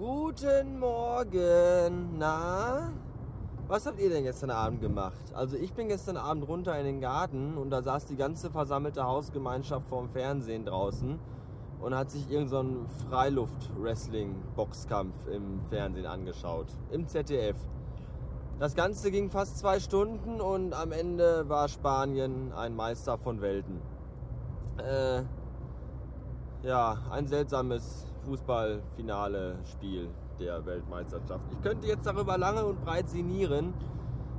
Guten Morgen. Na, was habt ihr denn gestern Abend gemacht? Also ich bin gestern Abend runter in den Garten und da saß die ganze versammelte Hausgemeinschaft vorm Fernsehen draußen und hat sich irgendeinen so Freiluft-Wrestling-Boxkampf im Fernsehen angeschaut. Im ZDF. Das Ganze ging fast zwei Stunden und am Ende war Spanien ein Meister von Welten. Äh, ja, ein seltsames Fußballfinale-Spiel der Weltmeisterschaft. Ich könnte jetzt darüber lange und breit sinnieren,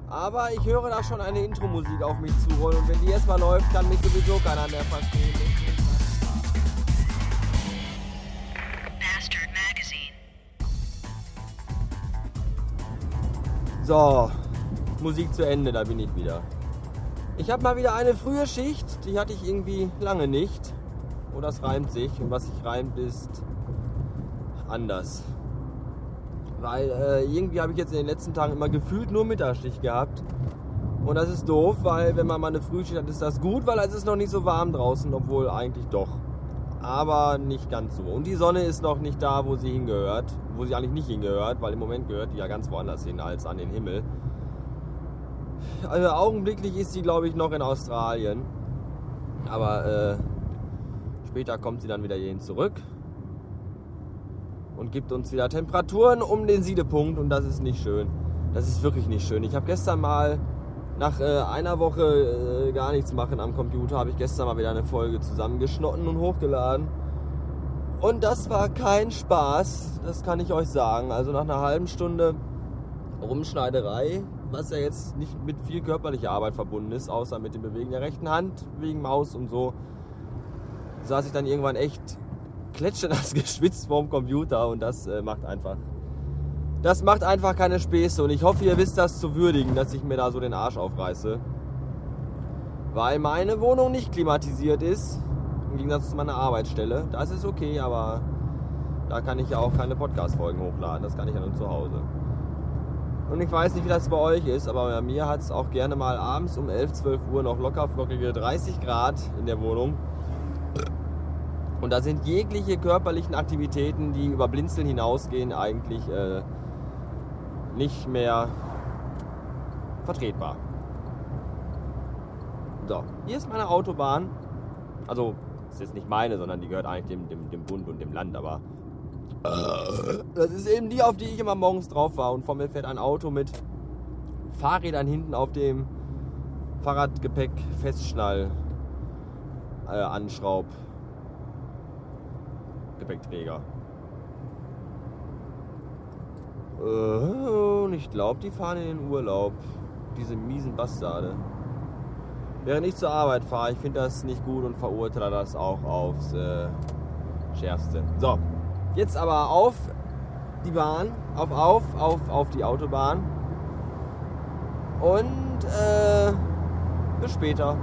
aber ich höre da schon eine Intro-Musik auf mich zurollen und wenn die erstmal läuft, kann mich sowieso keiner mehr verstehen. So, Musik zu Ende, da bin ich wieder. Ich habe mal wieder eine frühe Schicht, die hatte ich irgendwie lange nicht. Oh, das reimt sich und was sich reimt ist anders. Weil äh, irgendwie habe ich jetzt in den letzten Tagen immer gefühlt nur Mittagsschicht gehabt. Und das ist doof, weil wenn man mal eine Frühschicht hat, ist das gut, weil es ist noch nicht so warm draußen, obwohl eigentlich doch. Aber nicht ganz so. Und die Sonne ist noch nicht da, wo sie hingehört. Wo sie eigentlich nicht hingehört, weil im Moment gehört die ja ganz woanders hin als an den Himmel. Also augenblicklich ist sie, glaube ich, noch in Australien. Aber äh, später kommt sie dann wieder hierhin zurück und gibt uns wieder Temperaturen um den Siedepunkt und das ist nicht schön. Das ist wirklich nicht schön. Ich habe gestern mal nach äh, einer Woche äh, gar nichts machen am Computer, habe ich gestern mal wieder eine Folge zusammengeschnotten und hochgeladen. Und das war kein Spaß, das kann ich euch sagen. Also nach einer halben Stunde Rumschneiderei, was ja jetzt nicht mit viel körperlicher Arbeit verbunden ist, außer mit dem Bewegen der rechten Hand, wegen Maus und so, saß ich dann irgendwann echt kletschnass geschwitzt vorm Computer und das äh, macht einfach. Das macht einfach keine Späße und ich hoffe, ihr wisst das zu würdigen, dass ich mir da so den Arsch aufreiße. Weil meine Wohnung nicht klimatisiert ist, im Gegensatz zu meiner Arbeitsstelle. Das ist okay, aber da kann ich ja auch keine Podcast-Folgen hochladen. Das kann ich ja nur zu Hause. Und ich weiß nicht, wie das bei euch ist, aber bei mir hat es auch gerne mal abends um 11, 12 Uhr noch locker flockige 30 Grad in der Wohnung. Und da sind jegliche körperlichen Aktivitäten, die über Blinzeln hinausgehen, eigentlich äh, nicht mehr vertretbar. So, hier ist meine Autobahn. Also, das ist jetzt nicht meine, sondern die gehört eigentlich dem, dem, dem Bund und dem Land, aber äh, das ist eben die, auf die ich immer morgens drauf war. Und vor mir fährt ein Auto mit Fahrrädern hinten auf dem Fahrradgepäck Festschnall äh, Anschraub Gepäckträger. Äh, und ich glaube, die fahren in den Urlaub. Diese miesen Bastarde. Während ich zur Arbeit fahre, ich finde das nicht gut und verurteile das auch aufs äh, Schärfste. So, jetzt aber auf die Bahn, auf, auf, auf, auf die Autobahn. Und äh, bis später.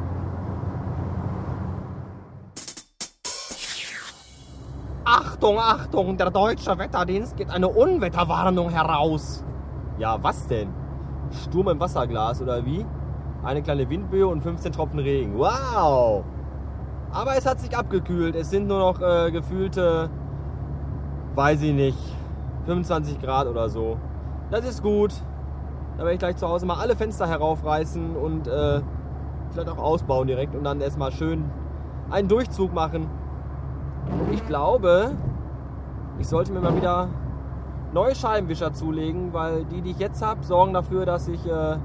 Achtung, Achtung, der deutsche Wetterdienst gibt eine Unwetterwarnung heraus. Ja, was denn? Sturm im Wasserglas oder wie? Eine kleine Windböe und 15 Tropfen Regen. Wow! Aber es hat sich abgekühlt. Es sind nur noch äh, gefühlte, weiß ich nicht, 25 Grad oder so. Das ist gut. Da werde ich gleich zu Hause mal alle Fenster heraufreißen und äh, vielleicht auch ausbauen direkt und dann erstmal schön einen Durchzug machen. Ich glaube, ich sollte mir mal wieder neue Scheibenwischer zulegen, weil die, die ich jetzt habe, sorgen dafür, dass ich äh,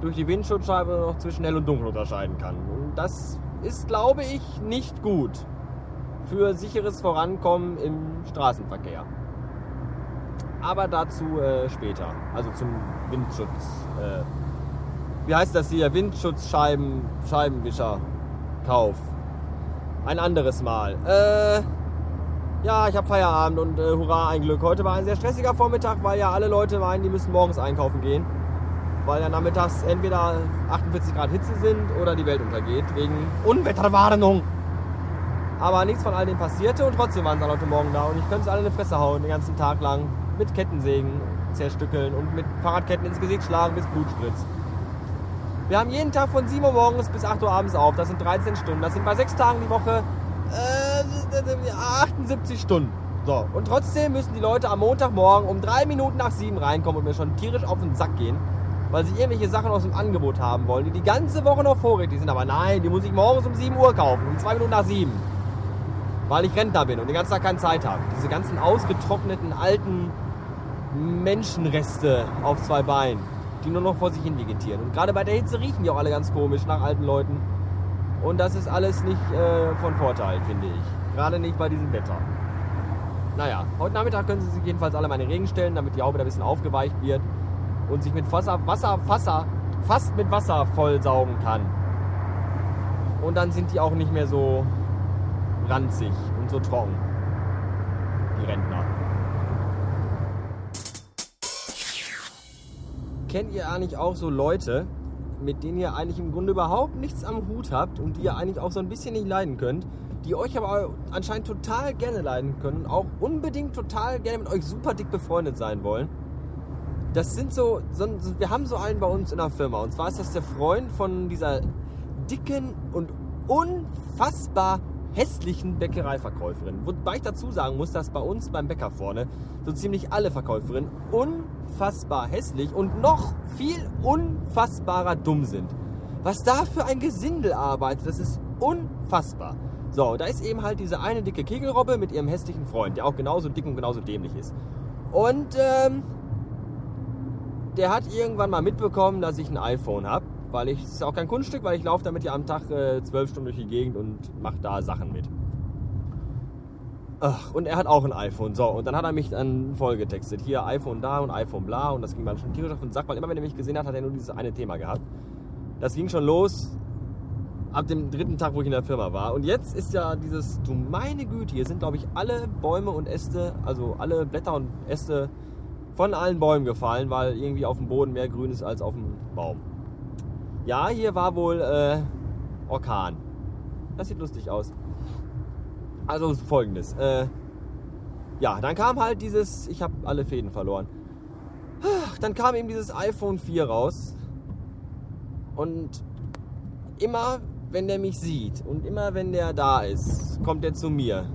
durch die Windschutzscheibe noch zwischen hell und dunkel unterscheiden kann. Und das ist, glaube ich, nicht gut für sicheres Vorankommen im Straßenverkehr. Aber dazu äh, später, also zum Windschutz. Äh, wie heißt das hier? Windschutzscheiben, Scheibenwischer, Kauf. Ein anderes Mal. Äh, ja, ich habe Feierabend und äh, hurra, ein Glück. Heute war ein sehr stressiger Vormittag, weil ja alle Leute meinen, die müssen morgens einkaufen gehen. Weil ja nachmittags entweder 48 Grad Hitze sind oder die Welt untergeht, wegen Unwetterwarnung. Aber nichts von all dem passierte und trotzdem waren sie heute Morgen da und ich könnte sie alle in die Fresse hauen, den ganzen Tag lang. Mit Kettensägen zerstückeln und mit Fahrradketten ins Gesicht schlagen, bis Blut spritzt. Wir haben jeden Tag von 7 Uhr morgens bis 8 Uhr abends auf. Das sind 13 Stunden. Das sind bei 6 Tagen die Woche äh, 78 Stunden. So, und trotzdem müssen die Leute am Montagmorgen um drei Minuten nach sieben reinkommen und mir schon tierisch auf den Sack gehen, weil sie irgendwelche Sachen aus dem Angebot haben wollen, die die ganze Woche noch vorrätig sind. Aber nein, die muss ich morgens um 7 Uhr kaufen, um zwei Minuten nach sieben. Weil ich Rentner bin und den ganzen Tag keine Zeit habe. Diese ganzen ausgetrockneten alten Menschenreste auf zwei Beinen, die nur noch vor sich hin vegetieren. Und gerade bei der Hitze riechen die auch alle ganz komisch nach alten Leuten. Und das ist alles nicht äh, von Vorteil, finde ich. Gerade nicht bei diesem Wetter. Naja, heute Nachmittag können Sie sich jedenfalls alle meine Regen stellen, damit die Haube ein bisschen aufgeweicht wird und sich mit Wasser, Wasser, Wasser, fast mit Wasser vollsaugen kann. Und dann sind die auch nicht mehr so ranzig und so trocken. Die Rentner. Kennt ihr eigentlich auch so Leute, mit denen ihr eigentlich im Grunde überhaupt nichts am Hut habt und die ihr eigentlich auch so ein bisschen nicht leiden könnt, die euch aber anscheinend total gerne leiden können, auch unbedingt total gerne mit euch super dick befreundet sein wollen? Das sind so, so wir haben so einen bei uns in der Firma und zwar ist das der Freund von dieser dicken und unfassbar hässlichen Bäckereiverkäuferin. Wobei ich dazu sagen muss, dass bei uns beim Bäcker vorne so ziemlich alle Verkäuferinnen unfassbar hässlich und noch viel unfassbarer dumm sind. Was da für ein Gesindel arbeitet, das ist unfassbar. So, da ist eben halt diese eine dicke Kegelrobbe mit ihrem hässlichen Freund, der auch genauso dick und genauso dämlich ist. Und ähm, der hat irgendwann mal mitbekommen, dass ich ein iPhone habe weil ich, es ist auch kein Kunststück, weil ich laufe damit ja am Tag äh, zwölf Stunden durch die Gegend und mache da Sachen mit. Ach, und er hat auch ein iPhone. So, und dann hat er mich dann vollgetextet. Hier iPhone da und iPhone bla. Und das ging dann schon tierisch auf den Sack, weil immer wenn er mich gesehen hat, hat er nur dieses eine Thema gehabt. Das ging schon los ab dem dritten Tag, wo ich in der Firma war. Und jetzt ist ja dieses, du meine Güte, hier sind glaube ich alle Bäume und Äste, also alle Blätter und Äste von allen Bäumen gefallen, weil irgendwie auf dem Boden mehr grün ist als auf dem Baum. Ja, hier war wohl äh, Orkan. Das sieht lustig aus. Also folgendes. Äh, ja, dann kam halt dieses, ich habe alle Fäden verloren. Dann kam eben dieses iPhone 4 raus. Und immer, wenn der mich sieht und immer, wenn der da ist, kommt er zu mir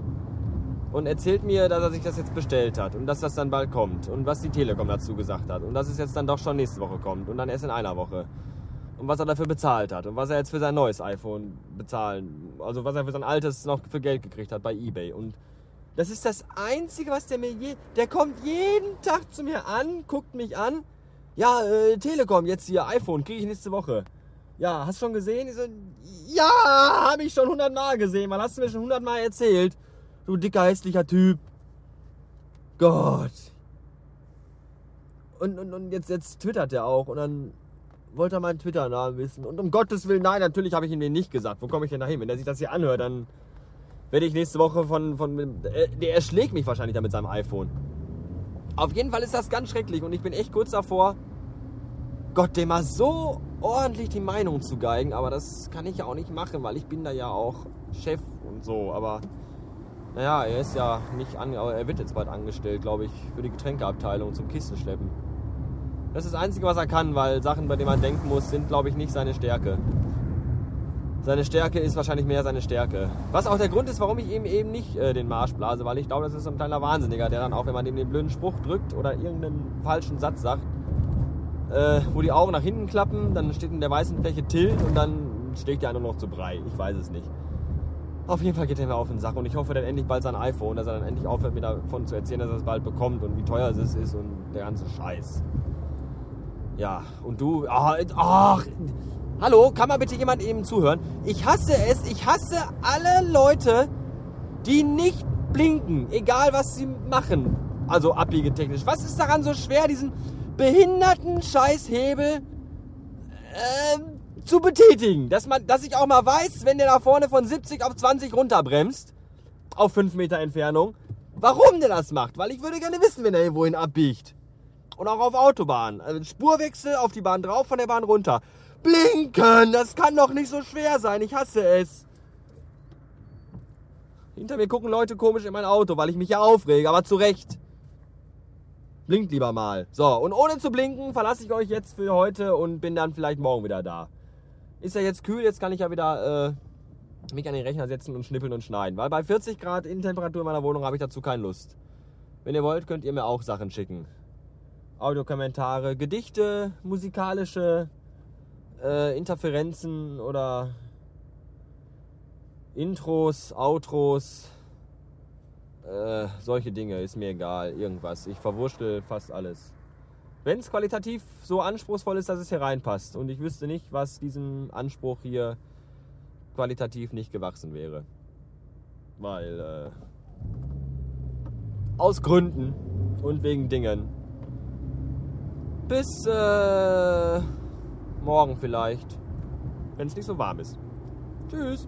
und erzählt mir, dass er sich das jetzt bestellt hat und dass das dann bald kommt und was die Telekom dazu gesagt hat und dass es jetzt dann doch schon nächste Woche kommt und dann erst in einer Woche und was er dafür bezahlt hat und was er jetzt für sein neues iPhone bezahlen, also was er für sein altes noch für Geld gekriegt hat bei eBay. Und das ist das Einzige, was der mir je, der kommt jeden Tag zu mir an, guckt mich an. Ja, äh, Telekom, jetzt hier iPhone, kriege ich nächste Woche. Ja, hast du schon gesehen? Ich so, ja, habe ich schon hundertmal gesehen, man hast du mir schon hundertmal erzählt. Du dicker, hässlicher Typ. Gott. Und, und, und jetzt, jetzt twittert er auch und dann wollte er meinen Twitter-Namen wissen. Und um Gottes Willen, nein, natürlich habe ich ihm den nicht gesagt. Wo komme ich denn da hin? Wenn er sich das hier anhört, dann werde ich nächste Woche von. von äh, der erschlägt mich wahrscheinlich da mit seinem iPhone. Auf jeden Fall ist das ganz schrecklich und ich bin echt kurz davor, Gott, dem mal so ordentlich die Meinung zu geigen. Aber das kann ich ja auch nicht machen, weil ich bin da ja auch Chef und so. Aber naja, er ist ja nicht an, er wird jetzt bald angestellt, glaube ich, für die Getränkeabteilung zum Kistenschleppen. Das ist das Einzige, was er kann, weil Sachen, bei denen man denken muss, sind, glaube ich, nicht seine Stärke. Seine Stärke ist wahrscheinlich mehr seine Stärke. Was auch der Grund ist, warum ich ihm eben nicht äh, den Marsch blase, weil ich glaube, das ist so ein kleiner Wahnsinniger, der dann auch, wenn man ihm den blöden Spruch drückt oder irgendeinen falschen Satz sagt, äh, wo die Augen nach hinten klappen, dann steht in der weißen Fläche Tilt und dann steht der nur noch zu Brei. Ich weiß es nicht. Auf jeden Fall geht er mir auf den Sack und ich hoffe dann endlich bald sein iPhone, dass er dann endlich aufhört, mir davon zu erzählen, dass er es bald bekommt und wie teuer es ist und der ganze Scheiß. Ja, und du, ach, ach, hallo, kann mal bitte jemand eben zuhören? Ich hasse es, ich hasse alle Leute, die nicht blinken, egal was sie machen. Also abbiegetechnisch. Was ist daran so schwer, diesen behinderten Scheißhebel äh, zu betätigen? Dass, man, dass ich auch mal weiß, wenn der da vorne von 70 auf 20 runterbremst, auf 5 Meter Entfernung, warum der das macht. Weil ich würde gerne wissen, wenn er irgendwohin abbiegt und auch auf Autobahnen. Also Spurwechsel auf die Bahn drauf, von der Bahn runter. Blinken, das kann doch nicht so schwer sein. Ich hasse es. Hinter mir gucken Leute komisch in mein Auto, weil ich mich ja aufrege, aber zu Recht. Blinkt lieber mal. So, und ohne zu blinken verlasse ich euch jetzt für heute und bin dann vielleicht morgen wieder da. Ist ja jetzt kühl, jetzt kann ich ja wieder äh, mich an den Rechner setzen und schnippeln und schneiden. Weil bei 40 Grad Innentemperatur in meiner Wohnung habe ich dazu keine Lust. Wenn ihr wollt, könnt ihr mir auch Sachen schicken. Audiokommentare, Gedichte, musikalische äh, Interferenzen oder Intros, Outros, äh, solche Dinge, ist mir egal, irgendwas. Ich verwurschtel fast alles. Wenn es qualitativ so anspruchsvoll ist, dass es hier reinpasst und ich wüsste nicht, was diesem Anspruch hier qualitativ nicht gewachsen wäre. Weil, äh, aus Gründen und wegen Dingen. Bis äh, morgen vielleicht, wenn es nicht so warm ist. Tschüss.